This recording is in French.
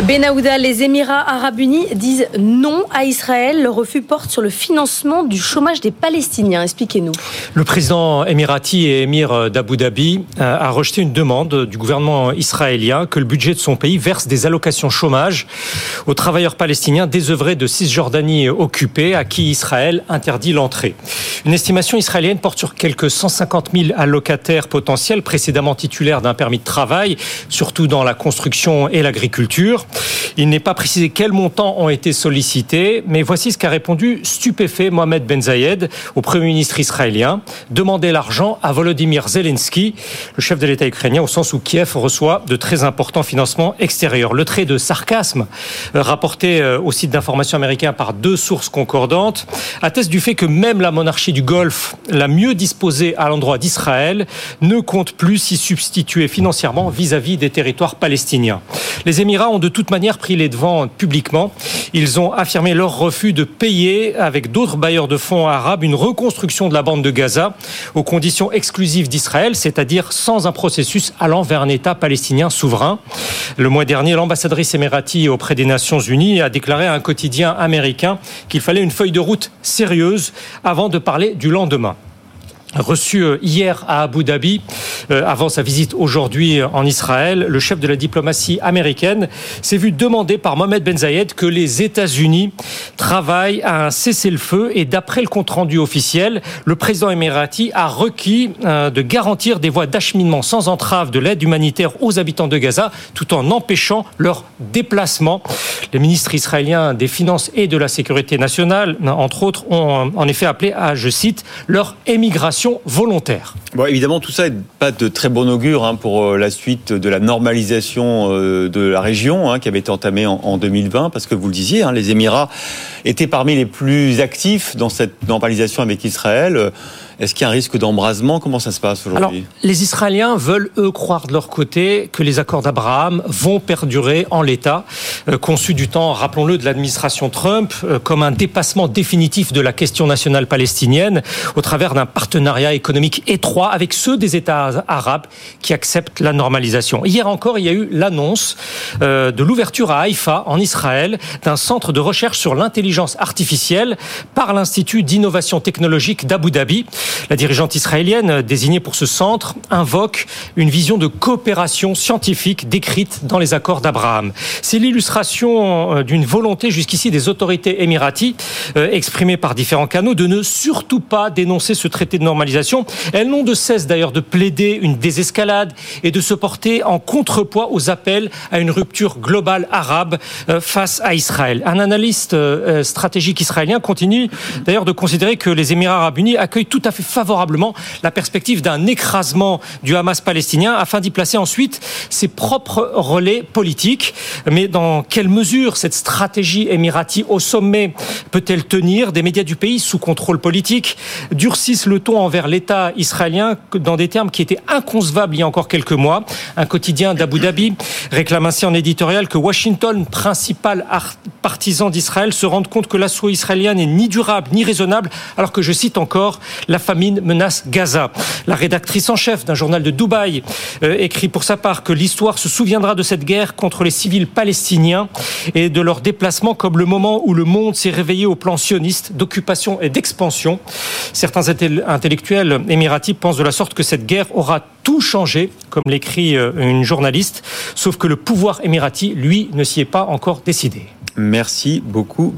Benahouda, les Émirats arabes unis disent non à Israël. Le refus porte sur le financement du chômage des Palestiniens. Expliquez-nous. Le président émirati et émir d'Abu Dhabi euh, a rejeté une demande du gouvernement israélien que le budget de son pays verse des allocations chômage aux travailleurs palestiniens désœuvrés de Cisjordanie occupée à qui Israël interdit l'entrée. Une estimation israélienne porte sur quelques 150 000 allocataires potentiels précédemment titulaires d'un permis de travail, surtout dans la construction et l'agriculture. Il n'est pas précisé quels montants ont été sollicités, mais voici ce qu'a répondu stupéfait Mohamed Ben Zayed au Premier ministre israélien. Demander l'argent à Volodymyr Zelensky, le chef de l'État ukrainien, au sens où Kiev reçoit de très importants financements extérieurs. Le trait de sarcasme euh, rapporté euh, au site d'information américain par deux sources concordantes atteste du fait que même la monarchie du Golfe, la mieux disposée à l'endroit d'Israël, ne compte plus s'y substituer financièrement vis-à-vis -vis des territoires palestiniens. Les Émirats ont de toute manière pris les devants publiquement. Ils ont affirmé leur refus de payer avec d'autres bailleurs de fonds arabes une reconstruction de la bande de Gaza aux conditions exclusives d'Israël, c'est-à-dire sans un processus allant vers un État palestinien souverain. Le mois dernier, l'ambassadrice émirati auprès des Nations Unies a déclaré à un quotidien américain qu'il fallait une feuille de route sérieuse avant de parler du lendemain reçu euh, hier à Abu Dhabi, euh, avant sa visite aujourd'hui en Israël, le chef de la diplomatie américaine s'est vu demander par Mohamed Ben Zayed que les États-Unis travaillent à un cessez-le-feu et d'après le compte-rendu officiel, le président émirati a requis euh, de garantir des voies d'acheminement sans entrave de l'aide humanitaire aux habitants de Gaza tout en empêchant leur déplacement. Les ministres israéliens des Finances et de la Sécurité nationale, entre autres, ont en effet appelé à, je cite, leur émigration volontaire. Bon, évidemment, tout ça n'est pas de très bon augure hein, pour euh, la suite de la normalisation euh, de la région hein, qui avait été entamée en, 2020, parce que vous le disiez, hein, les Émirats étaient parmi les plus actifs dans cette normalisation avec Israël. Est-ce qu'il y a un risque d'embrasement? Comment ça se passe aujourd'hui? Les Israéliens veulent, eux, croire de leur côté que les accords d'Abraham vont perdurer en l'état, conçu du temps, rappelons-le, de l'administration Trump, euh, comme un dépassement définitif de la question nationale palestinienne au travers d'un partenariat économique étroit avec ceux des États arabes qui acceptent la normalisation. Hier encore, il y a eu l'annonce euh, de l'ouverture à Haïfa, en Israël, d'un centre de recherche sur l'intelligence artificielle par l'Institut d'innovation technologique d'Abu Dhabi. La dirigeante israélienne désignée pour ce centre invoque une vision de coopération scientifique décrite dans les accords d'Abraham. C'est euh, d'une volonté jusqu'ici des autorités émiraties, euh, exprimée par différents canaux, de ne surtout pas dénoncer ce traité de normalisation. Elles n'ont de cesse d'ailleurs de plaider une désescalade et de se porter en contrepoids aux appels à une rupture globale arabe euh, face à Israël. Un analyste stratégique israélien continue d'ailleurs de considérer que les Émirats arabes unis accueillent tout à fait favorablement la perspective d'un écrasement du Hamas palestinien afin d'y placer ensuite ses propres relais politiques. Mais dans quelle mesure cette stratégie émirati au sommet peut-elle tenir? Des médias du pays sous contrôle politique durcissent le ton envers l'État israélien dans des termes qui étaient inconcevables il y a encore quelques mois. Un quotidien d'Abu Dhabi réclame ainsi en éditorial que Washington, principal partisan d'Israël, se rende compte que l'assaut israélien n'est ni durable ni raisonnable, alors que je cite encore la famine menace Gaza. La rédactrice en chef d'un journal de Dubaï euh, écrit pour sa part que l'histoire se souviendra de cette guerre contre les civils palestiniens et de leur déplacement comme le moment où le monde s'est réveillé au plan sioniste d'occupation et d'expansion. Certains intellectuels émiratis pensent de la sorte que cette guerre aura tout changé, comme l'écrit euh, une journaliste, sauf que le pouvoir émirati, lui, ne s'y est pas encore décidé. Merci beaucoup.